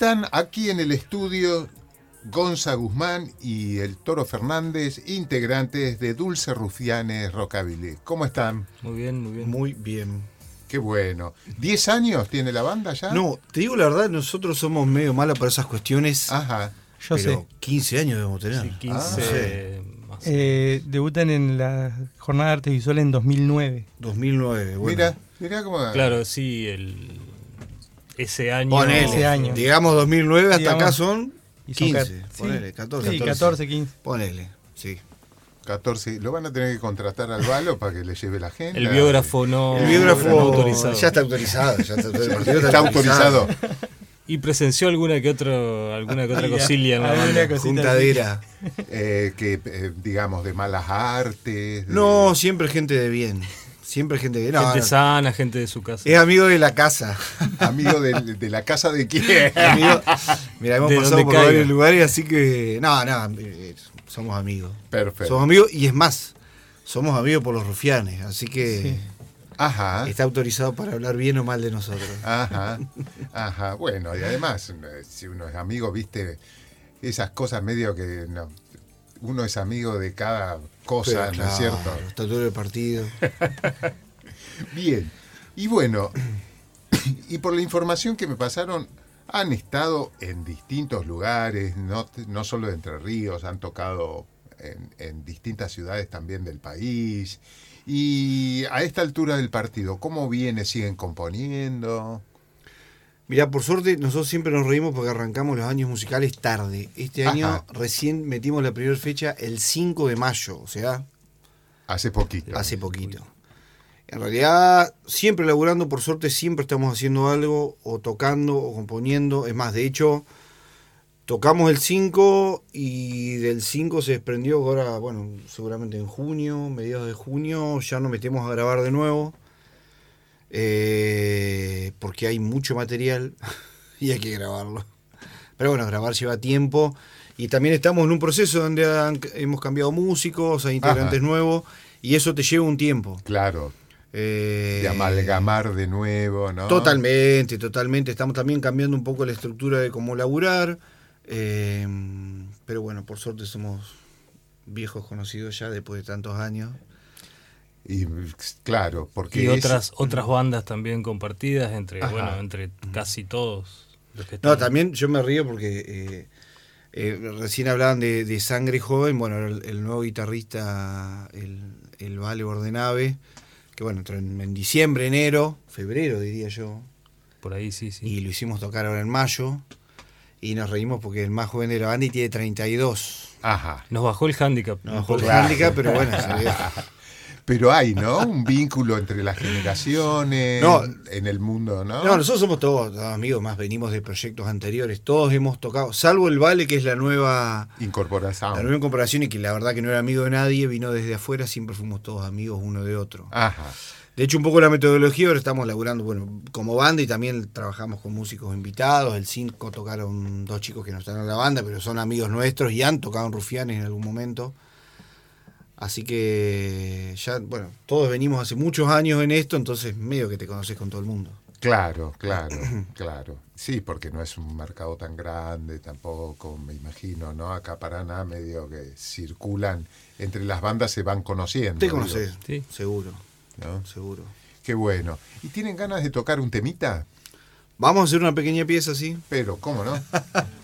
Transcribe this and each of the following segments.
Están aquí en el estudio Gonza Guzmán y el Toro Fernández, integrantes de Dulce Rufianes Rockabilly. ¿Cómo están? Muy bien, muy bien. Muy bien. Qué bueno. ¿10 años tiene la banda ya? No, te digo la verdad, nosotros somos medio malos para esas cuestiones. Ajá. Yo pero sé. 15 años debemos tener. Sí, 15 Ah, sí. más. Eh, debutan en la Jornada de Arte Visual en 2009. 2009. Bueno. Mira, mira cómo. Claro, sí, el, ese año. Ponele. Ese año. Digamos 2009 hasta Digamos, acá son y son 15. cat- sí. ponele, 14. Sí, 14, 15. Ponele, sí. 14. Lo van a tener que contratar al balo para que le lleve la gente. El biógrafo no, El biógrafo no autorizado. ya está autorizado. Ya está, el partido Está autorizado. Y presenció alguna que otro, alguna que otra cosilla en la alguna banda. cosita Juntadera. Eh, que, eh, digamos, de malas artes. de- No, siempre gente de bien. Siempre gente bien. No, Gente no. sana, gente de su casa. Es amigo de la casa. Amigo de, de la casa de quién. Amigo- Mira, hemos De pasado por caiga. varios lugares, así que. No, no, eh, somos amigos. Perfecto. Somos amigos y es más, somos amigos por los rufianes, así que Sí. Ajá. está autorizado para hablar bien o mal de nosotros. Ajá, ajá. Bueno, y además, eh, si uno es amigo, viste, esas cosas medio que no, uno es amigo de cada cosa, Pero, ¿no es cierto? Está todo el partido. Bien, y bueno, y por la información que me pasaron, han estado en distintos lugares, no, no solo de Entre Ríos, han tocado en, en distintas ciudades también del país. Y a esta altura del partido, ¿cómo viene? ¿Siguen componiendo? Mirá, por suerte, nosotros siempre nos reímos porque arrancamos los años musicales tarde. Este año recién metimos la primera fecha el 5 de mayo, o sea, Hace poquito. hace poquito. En realidad, siempre laburando, por suerte, siempre estamos haciendo algo, o tocando, o componiendo. Es más, de hecho, tocamos el 5 y del 5 se desprendió ahora, bueno, seguramente en junio, mediados de junio, ya nos metemos a grabar de nuevo. Eh, porque hay mucho material y hay que grabarlo. Pero bueno, grabar lleva tiempo. Y también estamos en un proceso donde han- hemos cambiado músicos, hay integrantes Ajá. nuevos, y eso te lleva un tiempo. Claro, Eh, de amalgamar de nuevo, ¿no? Totalmente, totalmente. Estamos también cambiando un poco la estructura de cómo laburar. eh, pero bueno, por suerte somos viejos conocidos ya después de tantos años. Y claro, porque Y es- otras, otras bandas también compartidas entre, Ajá. bueno, entre casi todos los que No, están. también yo me río porque eh, eh, recién hablaban de, de Sangre Joven. Bueno, el, el nuevo guitarrista, el, el Vale Ordenave, que bueno, entró en, en diciembre, enero, febrero diría yo. Por ahí sí, sí. y lo hicimos tocar ahora en mayo. Y nos reímos porque el más joven de la banda y tiene 32. Ajá. Nos bajó el handicap. No un bajó el poco. handicap, pero bueno. Pero hay, ¿no? Un vínculo entre las generaciones No. en el mundo, ¿no? No, nosotros somos todos, todos amigos, más venimos de proyectos anteriores. Todos hemos tocado, salvo el Vale, que es la nueva, Incorporación. la nueva incorporación y que la verdad que no era amigo de nadie, vino desde afuera, siempre fuimos todos amigos uno de otro. Ajá. De hecho, un poco la metodología, ahora estamos laburando, bueno, como banda y también trabajamos con músicos invitados. El 5 tocaron dos chicos que no están en la banda, pero son amigos nuestros y han tocado en Rufianes en algún momento. Así que ya, bueno, todos venimos hace muchos años en esto, entonces medio que te conoces con todo el mundo. Claro, claro, claro. Sí, porque no es un mercado tan grande tampoco, me imagino, ¿no? Acá Paraná medio que circulan entre las bandas se van conociendo. Te conoces, Sí. seguro, ¿no? seguro. Qué bueno. ¿Y tienen ganas de tocar un temita? Vamos a hacer una pequeña pieza así. Pero, ¿cómo no?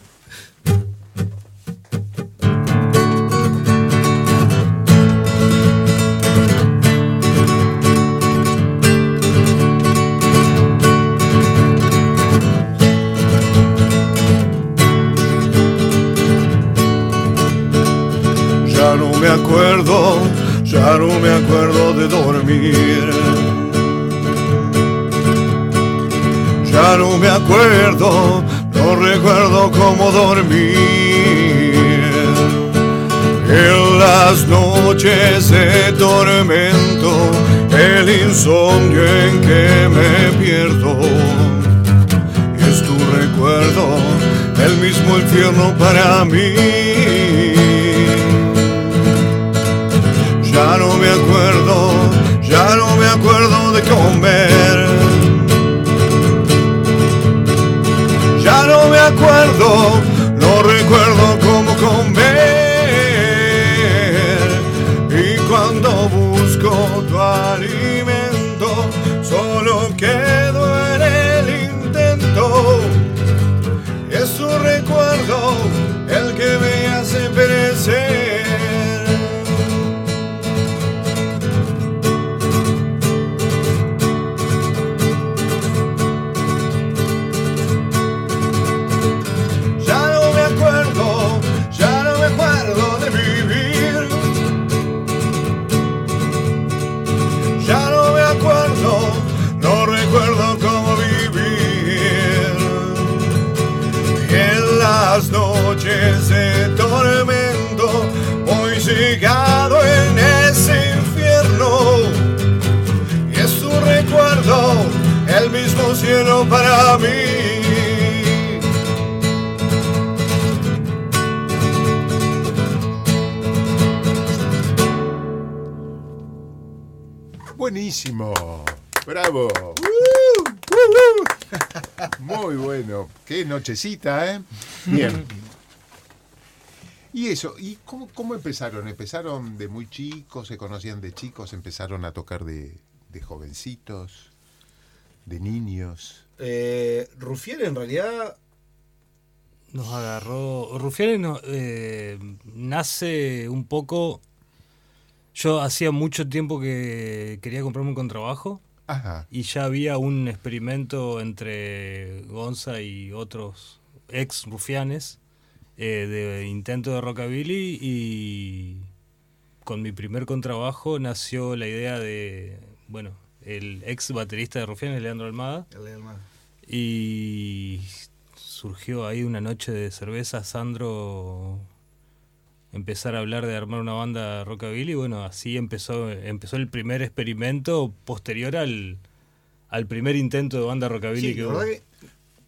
ya no me acuerdo de dormir. Ya no me acuerdo, no recuerdo cómo dormir. En las noches de tormento, el insomnio en que me pierdo. Es tu recuerdo, el mismo infierno para mí. Me acuerdo de comer. Ya no me acuerdo Buenísimo. Bravo. Muy bueno. Qué nochecita, ¿eh? Bien. Y eso, ¿y cómo, cómo empezaron? ¿Empezaron de muy chicos? ¿Se conocían de chicos? ¿Empezaron a tocar de, de jovencitos? ¿De niños? Eh, Rufián en realidad Nos agarró. Rufianes no, eh, nace un poco. Yo hacía mucho tiempo que quería comprarme un contrabajo Ajá. y ya había un experimento entre Gonza y otros ex rufianes eh, de intento de rockabilly y con mi primer contrabajo nació la idea de, bueno, el ex baterista de Rufianes, Leandro Almada, Almagro. y surgió ahí una noche de cerveza, Sandro empezar a hablar de armar una banda rockabilly, y bueno, así empezó, empezó el primer experimento posterior al, al primer intento de banda rockabilly Sí, que hubo. verdad que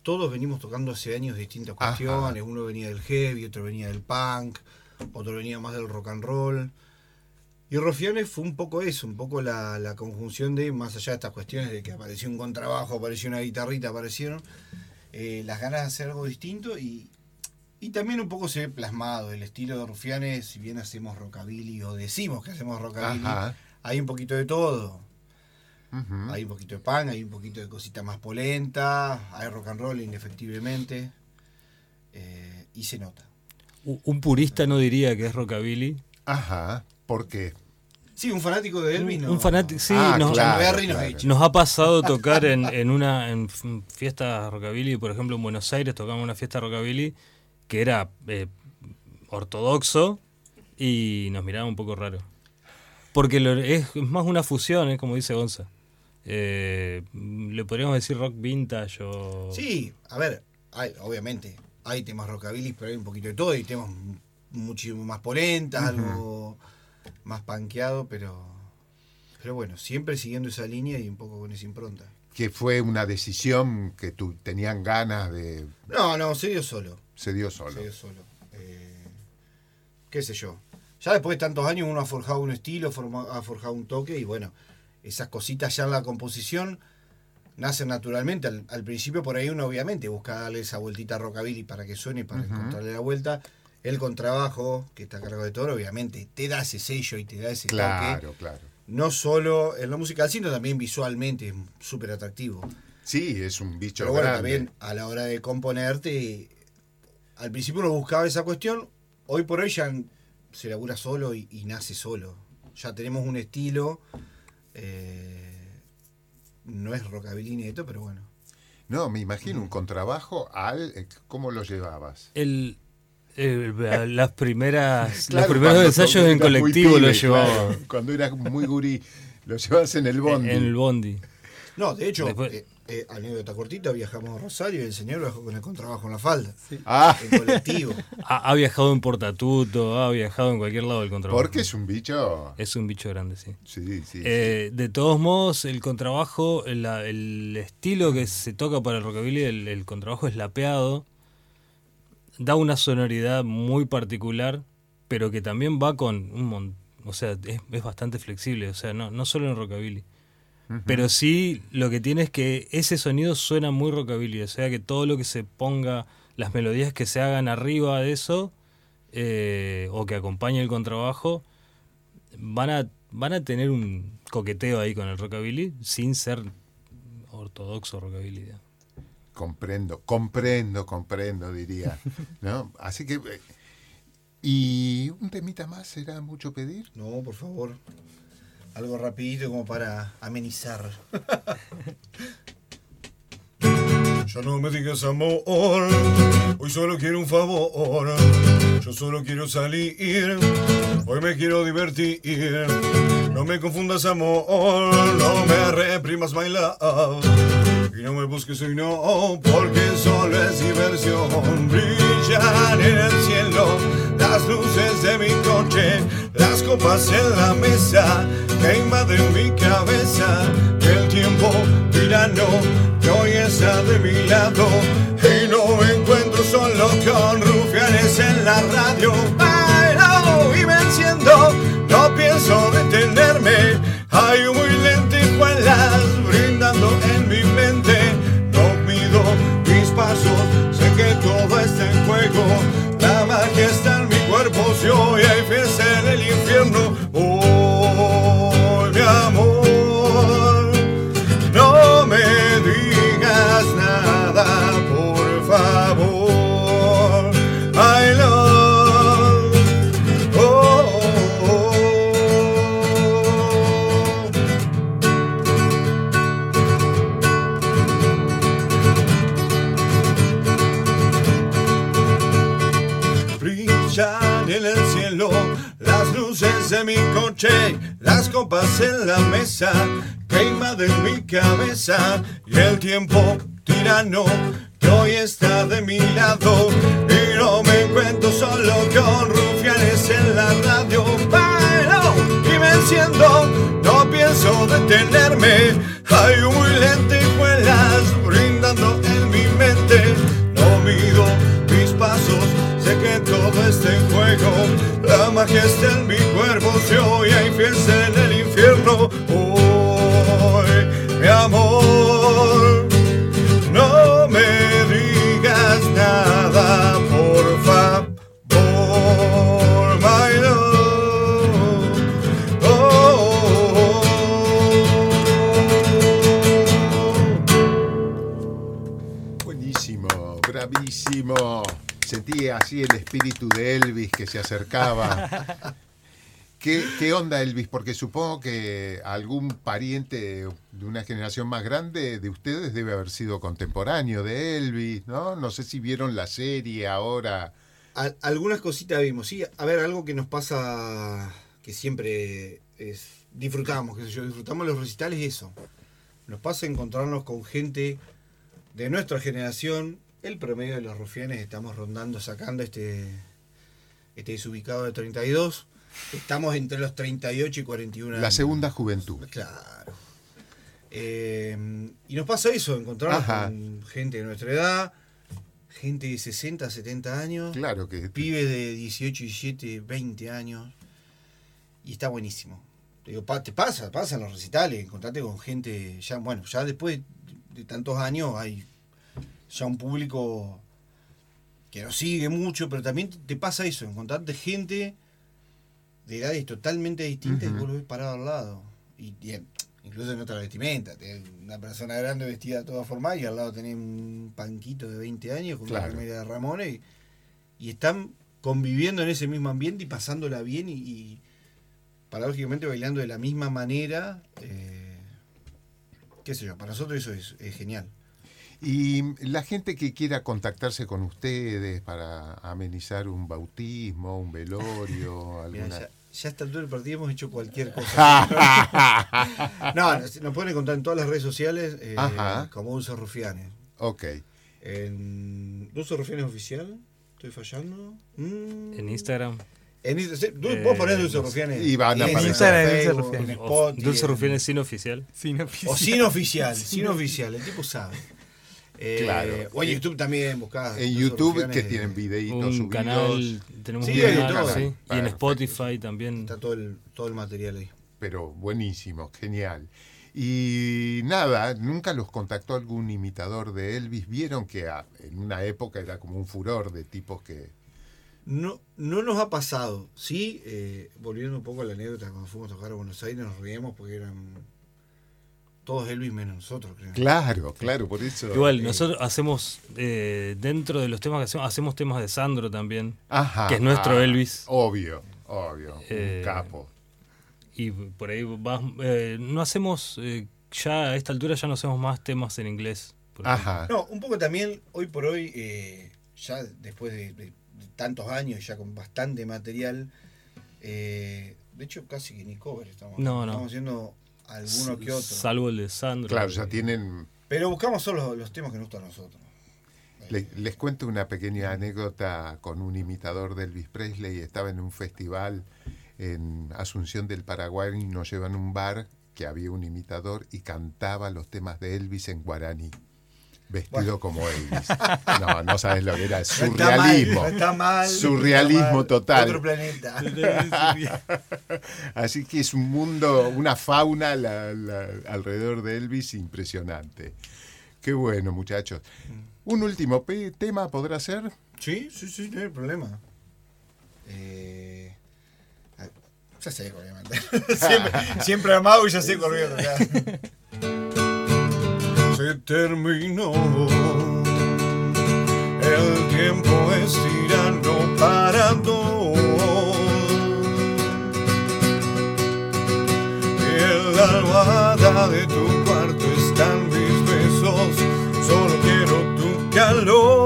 todos venimos tocando hace años distintas Ajá. cuestiones. Uno venía del heavy, otro venía del punk, otro venía más del rock and roll. Y Rufianes fue un poco eso, un poco la, la conjunción de, más allá de estas cuestiones de que apareció un contrabajo, apareció una guitarrita, aparecieron, eh, las ganas de hacer algo distinto y, y también un poco se ve plasmado el estilo de Rufianes, si bien hacemos rockabilly o decimos que hacemos rockabilly, Ajá. hay un poquito de todo. Hay un poquito de pan, hay un poquito de cosita más polenta, hay rock and roll indefectiblemente. eh, y se nota. Un purista no diría que es rockabilly. Ajá. ¿Por qué? Sí, un fanático de Elvis. Un, no- un fanático, sí, Ah, nos, claro, Berry nos ha claro. dicho. nos ha pasado tocar en, en una en fiesta rockabilly, por ejemplo en Buenos Aires tocamos una fiesta rockabilly que era eh, ortodoxo y nos miraba un poco raro. Porque lo- es, es más una fusión, es como dice Gonza. Eh, le podríamos decir rock vintage o... Sí, a ver, hay, obviamente, hay temas rockabilly, pero hay un poquito de todo. Hay temas muchísimo más polentas, algo más panqueado, pero, pero bueno, siempre siguiendo esa línea y un poco con esa impronta. Que fue una decisión que tú tenían ganas de... No, no, se dio solo. Se dio solo. Se dio solo. Eh, qué sé yo. Ya después de tantos años uno ha forjado un estilo, forma- ha forjado un toque y bueno, esas cositas ya en la composición nacen naturalmente. Al, al principio por ahí uno obviamente busca darle esa vueltita a rockabilly para que suene, para Ujú. encontrarle la vuelta. El contrabajo, que está a cargo de todo, obviamente te da ese sello y te da ese toque. Claro, claro. No solo en lo musical, sino también visualmente es súper atractivo. Sí, es un bicho Pero bueno, grande. también a la hora de componerte, al principio uno buscaba esa cuestión, hoy por hoy ya se labura solo y, y nace solo. Ya tenemos un estilo, eh, no es rockabilly neto, pero bueno. No, me imagino un contrabajo al... eh, ¿Cómo lo llevabas? El, el- las primeras, Claro, los primeros ensayos en colectivo pibe, lo llevaba claro, cuando eras muy gurí, lo llevabas en el bondi. en el bondi. No, de hecho, Después- eh, eh, anécdota cortita, viajamos a Rosario y el señor viajó con el contrabajo en la falda, Ah, en colectivo. Ha, ha viajado en Portatuto, ha viajado en cualquier lado del contrabajo. porque es un bicho... Es un bicho grande, sí. Sí, sí. Eh, de todos modos, el contrabajo, la- el estilo que se toca para el rockabilly, el, el contrabajo es lapeado, da una sonoridad muy particular, pero que también va con un montón, o sea, es, es bastante flexible, o sea, no, no solo en rockabilly. Pero sí, lo que tiene es que ese sonido suena muy rockabilly, o sea que todo lo que se ponga, las melodías que se hagan arriba de eso eh, o que acompañe el contrabajo van a, van a tener un coqueteo ahí con el rockabilly sin ser ortodoxo rockabilly. Comprendo, comprendo, comprendo, diría. ¿no? Así que. eh, ¿Y un temita más será mucho pedir? No, por favor. Algo rapidito como para amenizar. Ya no me digas amor, hoy solo quiero un favor. Yo solo quiero salir, hoy me quiero divertir. No me confundas amor, no me reprimas my love. Y no me busques hoy no, porque solo es diversión. Brillan en el cielo las luces de mi coche, las copas en la mesa que invaden mi cabeza. El tiempo tirano que hoy está de mi lado y no me encuentro solo con rufianes en la radio. Mesa que invaden mi cabeza y el tiempo tirano que hoy está de mi lado y no me encuentro solo con rufianes en la radio. Bailo y me enciendo, no pienso detenerme. Hay humo y lentejuelas brindando en mi mente. No mido mis pasos, sé que todo está en juego. La magia está en mi cuerpo, si hoy hay fiesta en el infierno. Amor, no me digas nada, por favor, my love. Oh, Buenísimo, bravísimo. Sentí así el espíritu de Elvis que se acercaba. ¿Qué, onda Elvis? Porque supongo que algún pariente de una generación más grande de ustedes debe haber sido contemporáneo de Elvis, ¿no? No sé si vieron la serie ahora. Al- algunas cositas vimos, sí. A ver, algo que nos pasa que siempre es, disfrutamos, qué sé yo, disfrutamos los recitales eso. Nos pasa encontrarnos con gente de nuestra generación. El promedio de los rufianes estamos rondando, sacando este, este desubicado de 32. Estamos entre los 38 y 41 años. La segunda juventud. Claro. Eh, y nos pasa eso, encontrarnos Ajá. con gente de nuestra edad, gente de 60, 70 años Claro que pibes de 18, 17, 20 años. Y está buenísimo. Te digo, pa- te pasa, pasa en los recitales, encontrarte con gente, ya, bueno, ya después de, de tantos años hay ya un público que nos sigue mucho, pero también te pasa eso, encontrarte gente de edades totalmente distintas y Ujú. vos lo ves parado al lado. Y, y, incluso en otra vestimenta, tenés una persona grande vestida toda formal y al lado tenés un panquito de 20 años con Claro. una remera de Ramones y, y están conviviendo en ese mismo ambiente y pasándola bien y, y paradójicamente bailando de la misma manera. eh, qué sé yo, para nosotros eso es, es genial. Y la gente que quiera contactarse con ustedes para amenizar un bautismo, un velorio, alguna... ya a esta altura del partido hemos hecho cualquier cosa. no, nos, nos pueden encontrar en todas las redes sociales eh, como Dulce Rufianes. Ok. En Dulce Rufianes Oficial, ¿estoy fallando? Mm. En Instagram. En Eh, vos ponés Dulce. Rufianes. Y van a en. Instagram, Dulce Rufianes. en O- Spotify, Dulce Rufianes sin oficial. Sin O oficial. sin oficial, sin oficial, el tipo sabe. Eh, Claro. O en YouTube también buscás. En YouTube que tienen videitos Un subidos. canal, tenemos Sí, un canal, todo. sí. Y en. Spotify también. Está todo el, todo el material ahí. Pero buenísimo, genial. Y nada, nunca los contactó algún imitador de Elvis. Vieron que en una época era como un furor de tipos que... No, no nos ha pasado. Sí, eh, volviendo un poco a la anécdota, cuando fuimos a tocar a Buenos Aires nos reíamos porque eran todos Elvis menos nosotros, creo. Claro, claro, por eso... Igual, eh, nosotros hacemos, eh, dentro de los temas que hacemos, hacemos temas de Sandro también. Ajá, que es nuestro ah, Elvis. Obvio, obvio, Eh, un capo. Y por ahí vas, eh, no hacemos, eh, ya a esta altura ya no hacemos más temas en inglés. Ajá. No, un poco también, hoy por hoy, eh, ya después de, de- de tantos años, ya con bastante material, eh, de hecho casi que ni cover estamos, No, no. estamos haciendo alguno que otro. Salvo el de Sandro. Claro, ya tienen Pero buscamos solo los, los temas que nos gustan a nosotros. Le- les cuento una pequeña anécdota con un imitador de Elvis Presley. Estaba en un festival en Asunción del Paraguay y nos llevan a un bar que había un imitador y cantaba los temas de Elvis en guaraní. Vestido como Elvis. No, no sabes lo que era. No está mal, Surrealismo. no está mal, Surrealismo está mal. total. Otro planeta. Así que es un mundo, una fauna la- la- alrededor de Elvis impresionante. Qué bueno, muchachos. Un último tema podrá ser. Sí, sí, sí, no hay problema. Eh, ya sé mandar. siempre, siempre amado y ya sé tocar. se terminó. El tiempo es tirano para dos. En la almohada de tu cuarto están mis besos. Solo quiero tu calor.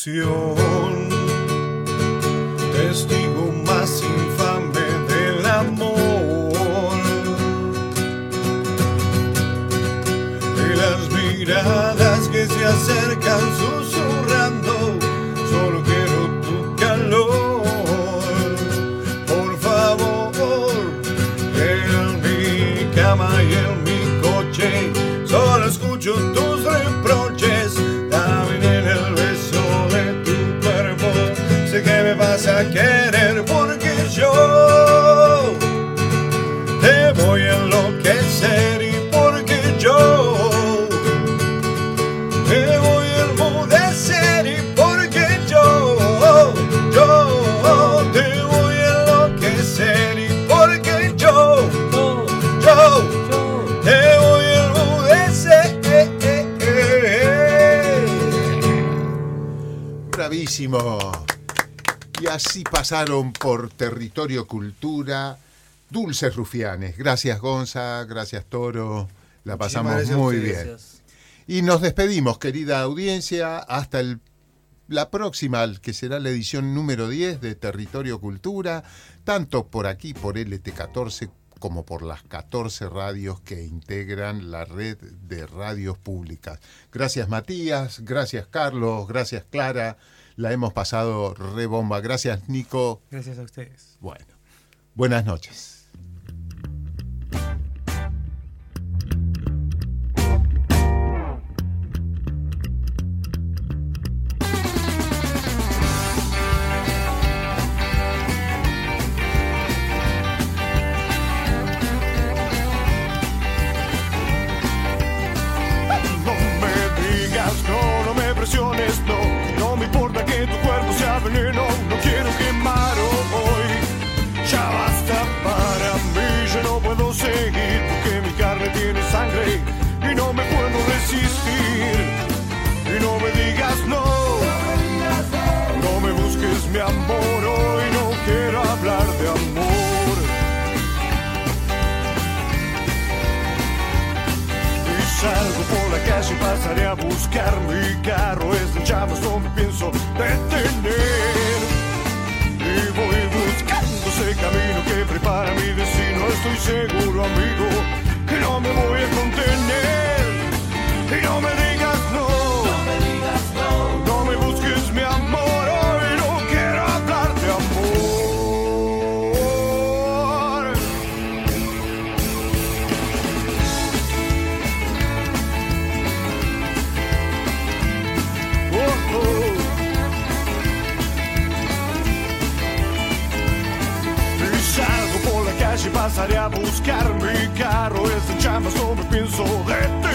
canción. Bravísimo. Y así pasaron por territorio cultura Dulces Rufianes. Gracias Gonza, gracias Toro. La pasamos gracias muy bien. Y nos despedimos, querida audiencia, hasta el- la próxima, que será la edición número 10 de Territorio Cultura, tanto por aquí, por LT14, como por las 14 radios que integran la red de radios públicas. Gracias Matías, gracias Carlos, gracias Clara, la hemos pasado rebomba. Gracias Nico. Gracias a ustedes. Bueno, buenas noches. Calle, pasaré a buscar mi carro. Es en llamas, no pienso detener. Y voy buscando ese camino que prepara mi destino. Estoy seguro, amigo, que no me voy a contener. Y no me pasaré a buscar mi carro. Es en chamba, solo pienso de ti.